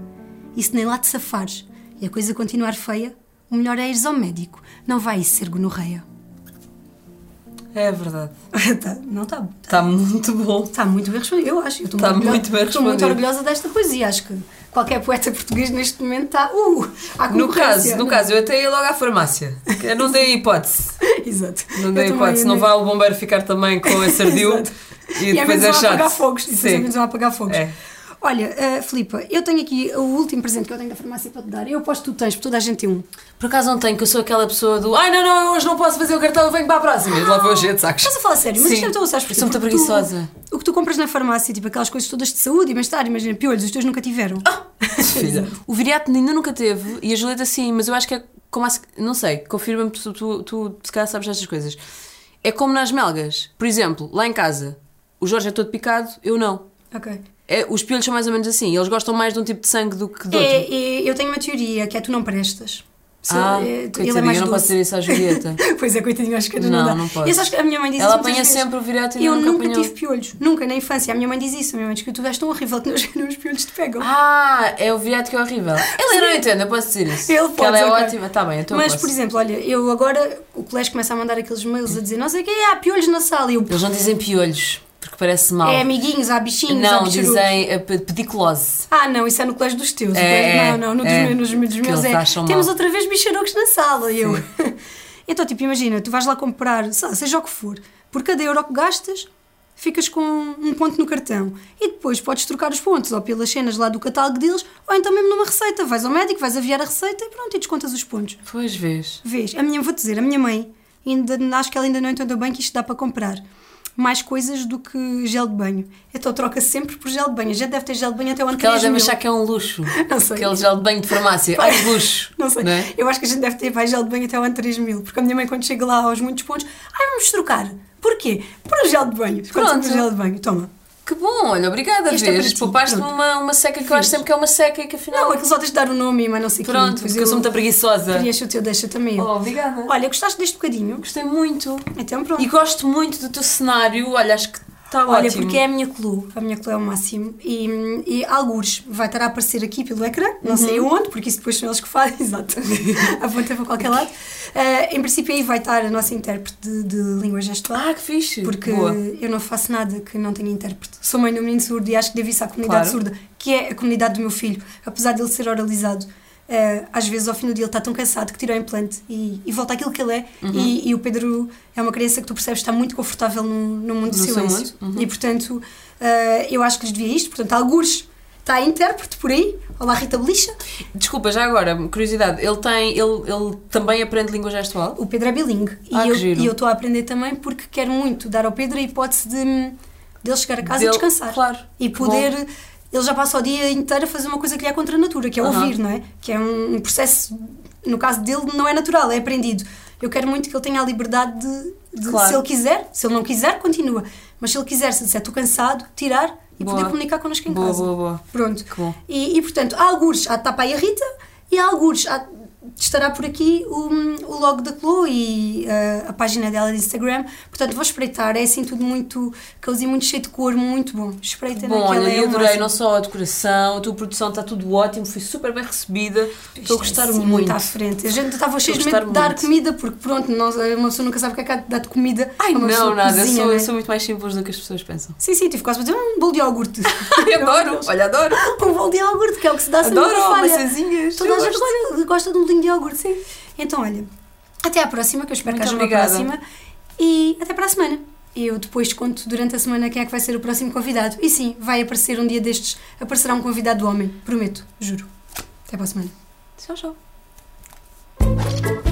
E se nem lá te safares e a coisa continuar feia, o melhor é ires ao médico. Não vai isso ser gonorreia. É verdade. *laughs* tá, não está. Está muito bom. Está muito bem respondido, eu acho. Eu estou Tá muito, muito bem Estou muito respondido. orgulhosa desta poesia. Acho que qualquer poeta português neste momento está. Uh, No caso, no caso, eu até ia logo à farmácia. Eu não dei hipótese. *laughs* Exato. Não Eu dei também, hipótese. eu Não vá o bombeiro ficar também com esse *laughs* ardil e, E é depois é apagar chato. fogos. E depois é Sim. menos vão apagar fogos. É. Olha, uh, Filipa, eu tenho aqui o último presente que eu tenho da farmácia para te dar. Eu aposto que tu tens, porque toda a gente tem um. Por acaso não tenho, que eu sou aquela pessoa do ai não, não, eu hoje não posso fazer o cartão, eu venho para a próxima. E lá vou cheio de sacos. Estás a falar sério, mas Sim. isto é tão sabes Eu porquê? sou muito Porque tu- preguiçosa. o que tu compras na farmácia, tipo aquelas coisas todas de saúde e bem-estar, imagina, piolhos, os teus nunca tiveram. Ah! *laughs* Filha. O viriato ainda nunca teve e a Julieta sim, mas eu acho que é como a, não sei, confirma-me, tu, tu, tu se calhar sabes destas coisas. É como nas melgas. Por exemplo, lá em casa, o Jorge é todo picado, eu não. Ok. É, os piolhos são mais ou menos assim, eles gostam mais de um tipo de sangue do que de outro. É, é, eu tenho uma teoria que é tu não prestas. Se- ah, é, tu- coitadinha, eu não posso dizer isso à Julieta. *laughs* pois é, coitadinho, acho que não, Não, dá. não acho que a minha mãe diz Ela apanha sempre o viriato e Eu nunca nunca tive piolhos, nunca, na infância. A minha mãe diz isso. A minha mãe diz que tu és tão horrível que nos, *laughs* nos piolhos te pegam. Ah, é o viriato que é horrível. *laughs* Ela não entende, eu posso dizer isso. Ele pode, ela é ótima, está bem, então Mas, por exemplo, olha, eu agora, o colégio começa a mandar aqueles mails a dizer não sei o que, há piolhos na sala. E eu, Eles não dizem piolhos, porque parece mal. é amiguinhos, há bichinhos, há não, bicharucos. dizem eh, pe- pediclose. Ah, não, isso é no colégio dos teus. É, não, não, no dos é. meus, nos, dos Que meus é. Temos mal. outra vez bicharucos na sala. E eu. *laughs* então, tipo, imagina, tu vais lá comprar, lá, seja o que for, por cada euro que gastas, ficas com um ponto no cartão. E depois podes trocar os pontos ou pelas cenas lá do catálogo deles, ou então mesmo numa receita. Vais ao médico, vais aviar a receita e pronto, e descontas os pontos. Pois vês. Vês, a minha, vou-te dizer, a minha mãe, ainda, acho que ela ainda não entendeu bem que isto dá para comprar mais coisas do que gel de banho. Então troca sempre por gel de banho. Já deve ter gel de banho até o ano Porque ela deve 3000. achar que é um luxo. *laughs* Não sei. Aquele gel de banho de farmácia. Ai, que luxo. *laughs* Não sei. é? Eu acho que a gente deve ter mais gel de banho até o ano 3000. Porque a minha mãe, quando chega lá aos muitos pontos, ai, vamos trocar. Porquê? Por gel de banho. Pronto. sempre gel de banho? Toma. Que bom, olha, obrigada, Este é vês. para ti, Poupaste-me pronto. uma, uma seca que eu acho sempre que é uma seca e que afinal. Não, aquilo só tens de dar o nome, mas não sei. Pronto, porque eu sou muito preguiçosa. Preenche o teu, deixa também eu. Oh, obrigada. Olha, gostaste deste bocadinho? Gostei muito. Então pronto. E gosto muito do teu cenário. Olha, acho que está Olha, ótimo. porque é a minha clube, a minha clube é o máximo e, e algures vai estar a aparecer aqui pelo ecrã, não sei Uhum. onde, porque isso depois são eles que fazem, *laughs* exato, *laughs* aponta para qualquer lado. Eh, em princípio aí vai estar a nossa intérprete de, de língua gestual, Ah, que fixe. porque Boa. eu não faço nada que não tenha intérprete. Sou mãe de um menino surdo e acho que devo isso à comunidade Claro. surda, que é a comunidade do meu filho, apesar de ele ser oralizado. Eh, às vezes ao fim do dia ele está tão cansado que tira o implante e, e volta àquilo que ele é. Uhum. e, e o Pedro é uma criança que tu percebes está muito confortável no, no mundo do No silêncio. mundo, uhum. e portanto eh, eu acho que lhes devia isto. Portanto algures. Está a intérprete por aí. Olá Rita Belicha. Desculpa, já agora, curiosidade, ele tem. Ele, ele também aprende língua gestual? o Pedro é bilingue. Ah, e, eu, giro. e eu estou a aprender também porque quero muito dar ao Pedro a hipótese de, de ele chegar a casa Dele- e descansar. claro, e poder ele já passa o dia inteiro a fazer uma coisa que lhe é contra a natura, que é Aham. ouvir, não é? Que é um, um processo, no caso dele, não é natural, é aprendido. Eu quero muito que ele tenha a liberdade de, de Claro. se ele quiser, se ele não quiser, continua. Mas se ele quiser, se disser estou cansado, tirar e Boa. poder comunicar connosco em Boa, casa. boa, boa. Pronto. Que bom. E, e, portanto, há algures, há tapa aí a Rita, e há algures, há estará por aqui o, o logo da Chloe e uh, a página dela de Instagram. Portanto, vou espreitar. É assim tudo muito cozy, muito cheio de cor, muito bom. Espreita Bom, naquela. olha, é eu adorei não só a decoração, a tua produção está tudo ótimo, fui super bem recebida. Estou a gostar Assim, muito. à frente. A gente estava cheio de gostar medo de dar muito. comida, porque pronto, nós, uma pessoa nunca sabe o que é que há de dar de comida. Ai, a não, nada, eu cozinha, sou, não é? eu sou muito mais simples do que as pessoas pensam. Sim, sim, tive quase dizer "Ah, um bolo de iogurte. *laughs* *laughs* adoro, olha, adoro. um bolo de iogurte, que é o que se dá sempre Adoro maçãzinhas. Toda a eu gente gosta de um de iogurte, sim. Então, olha, até à próxima, que eu espero Muito que haja obrigada. uma próxima. E até para a semana. Eu depois conto durante a semana quem é que vai ser o próximo convidado. E sim, vai aparecer um dia destes, aparecerá um convidado do homem, prometo, juro. Até para a semana. Tchau, tchau.